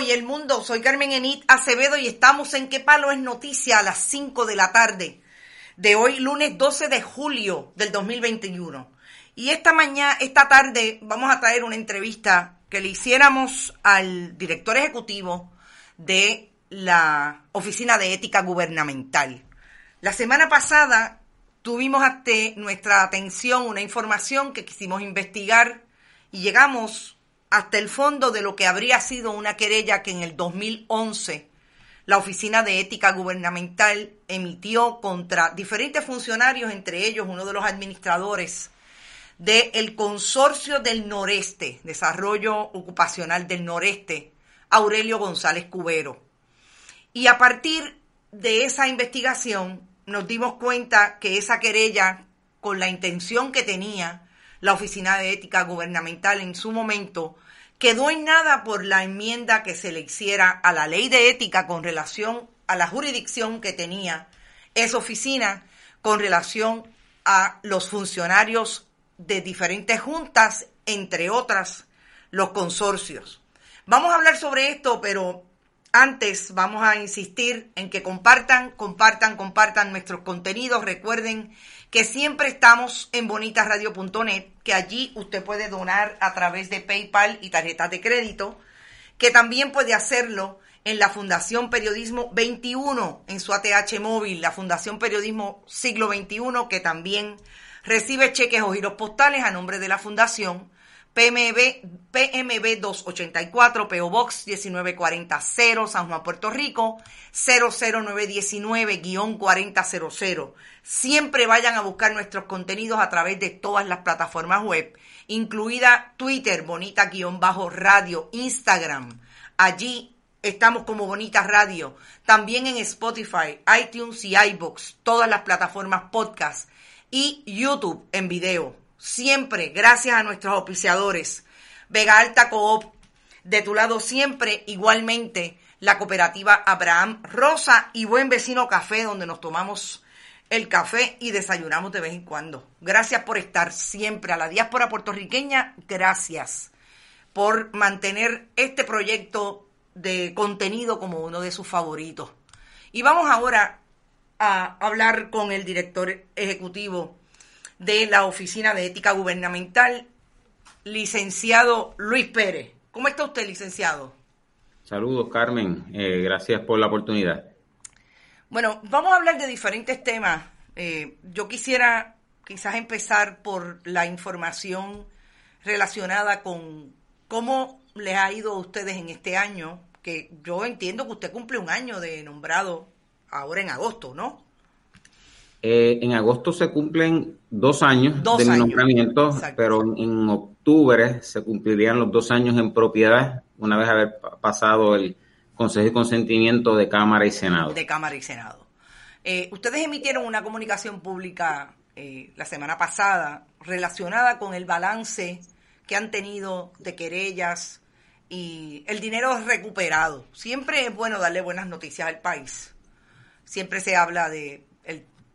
y el mundo. Soy Carmen Enit Acevedo y estamos en Qué Palo es Noticia a las 5 de la tarde de hoy, lunes 12 de julio del 2021. Y esta mañana, esta tarde, vamos a traer una entrevista que le hiciéramos al director ejecutivo de la Oficina de Ética Gubernamental. La semana pasada tuvimos ante nuestra atención una información que quisimos investigar y llegamos hasta el fondo de lo que habría sido una querella que en el 2011 la Oficina de Ética Gubernamental emitió contra diferentes funcionarios, entre ellos uno de los administradores del Consorcio del Noreste, Desarrollo Ocupacional del Noreste, Aurelio González Cubero. Y a partir de esa investigación nos dimos cuenta que esa querella, con la intención que tenía la Oficina de Ética Gubernamental en su momento, quedó en nada por la enmienda que se le hiciera a la ley de ética con relación a la jurisdicción que tenía esa oficina con relación a los funcionarios de diferentes juntas, entre otras los consorcios. Vamos a hablar sobre esto, pero antes vamos a insistir en que compartan, compartan, compartan nuestros contenidos. Recuerden que siempre estamos en bonitasradio.net, que allí usted puede donar a través de PayPal y tarjetas de crédito, que también puede hacerlo en la Fundación Periodismo 21, en su ATH móvil, la Fundación Periodismo Siglo XXI, que también recibe cheques o giros postales a nombre de la Fundación PMB, PMB 284, PO Box 1940, San Juan, Puerto Rico, 00919-4000. Siempre vayan a buscar nuestros contenidos a través de todas las plataformas web, incluida Twitter, Bonita-Radio, Instagram. Allí estamos como Bonita Radio. También en Spotify, iTunes y iBox, todas las plataformas podcast y YouTube en video siempre, gracias a nuestros auspiciadores. Vega Alta Coop, de tu lado siempre, igualmente la cooperativa Abraham Rosa y Buen Vecino Café, donde nos tomamos el café y desayunamos de vez en cuando. Gracias por estar siempre a la diáspora puertorriqueña, gracias por mantener este proyecto de contenido como uno de sus favoritos. Y vamos ahora a hablar con el director ejecutivo de la Oficina de Ética Gubernamental, licenciado Luis Pérez. ¿Cómo está usted, licenciado? Saludos, Carmen. Eh, gracias por la oportunidad. Bueno, vamos a hablar de diferentes temas. Eh, yo quisiera quizás empezar por la información relacionada con cómo les ha ido a ustedes en este año, que yo entiendo que usted cumple un año de nombrado ahora en agosto, ¿no? Eh, en agosto se cumplen dos años de mi nombramiento, pero en, octubre se cumplirían los dos años en propiedad, una vez haber pasado el Consejo de Consentimiento de Cámara y Senado. De Cámara y Senado. Eh, ustedes emitieron una comunicación pública eh, la semana pasada relacionada con el balance que han tenido de querellas y el dinero recuperado. Siempre es bueno darle buenas noticias al país. Siempre se habla de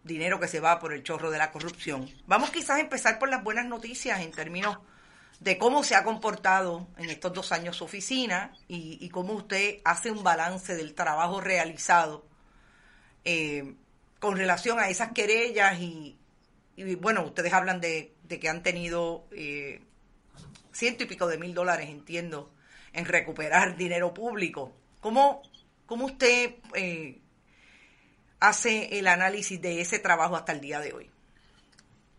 dinero que se va por el chorro de la corrupción. Vamos quizás a empezar por las buenas noticias en términos de cómo se ha comportado en estos dos años su oficina y, cómo usted hace un balance del trabajo realizado eh, con relación a esas querellas y, bueno, ustedes hablan de, que han tenido eh, ciento y pico de mil dólares, entiendo, en recuperar dinero público. ¿Cómo, cómo usted eh, hace el análisis de ese trabajo hasta el día de hoy?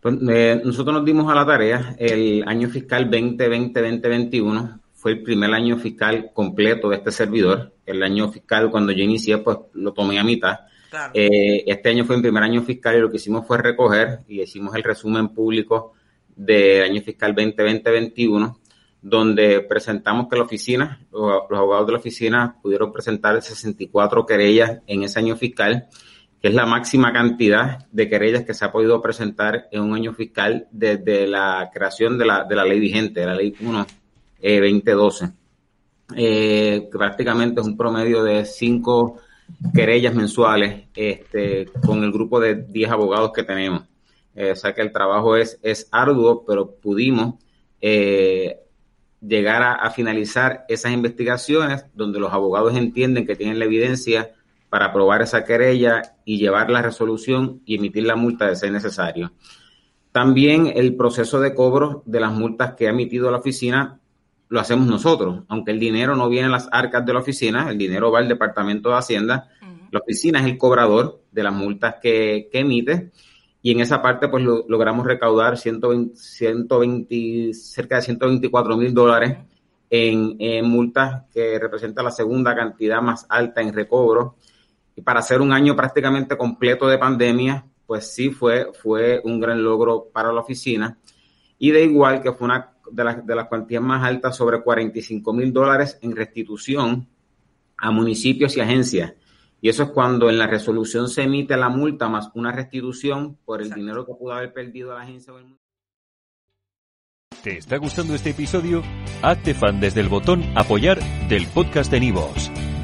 Pues, eh, nosotros nos dimos a la tarea el año fiscal 2020-2021 fue el primer año fiscal completo de este servidor. El año fiscal cuando yo inicié pues lo tomé a mitad. Eh, este año fue el primer año fiscal y lo que hicimos fue recoger y hicimos el resumen público del año fiscal 2020-2021 donde presentamos que la oficina, los, abogados de la oficina pudieron presentar 64 querellas en ese año fiscal, que es la máxima cantidad de querellas que se ha podido presentar en un año fiscal desde la creación de la, de la ley vigente, la ley 1 2012. Eh, que prácticamente es un promedio de 5 querellas mensuales este, con el grupo de 10 abogados que tenemos. Eh, o sea que el trabajo es, es arduo, pero pudimos eh, llegar a, finalizar esas investigaciones donde los abogados entienden que tienen la evidencia para aprobar esa querella y llevar la resolución y emitir la multa de ser necesario. También el proceso de cobro de las multas que ha emitido la oficina lo hacemos nosotros, aunque el dinero no viene a las arcas de la oficina, el dinero va al Departamento de Hacienda, la oficina es el cobrador de las multas que, que emite. Y en esa parte pues logramos recaudar 120, 120, cerca de 124 mil dólares en, multas, que representa la segunda cantidad más alta en recobro. Para hacer un año prácticamente completo de pandemia, pues sí fue, fue un gran logro para la oficina. Y de igual que fue una de las, de las cuantías más altas, sobre 45 mil dólares en restitución a municipios y agencias y eso es cuando en la resolución se emite la multa más una restitución por el dinero que pudo haber perdido la agencia. ¿Te está gustando este episodio? Hazte fan desde el botón apoyar del podcast de Nivos.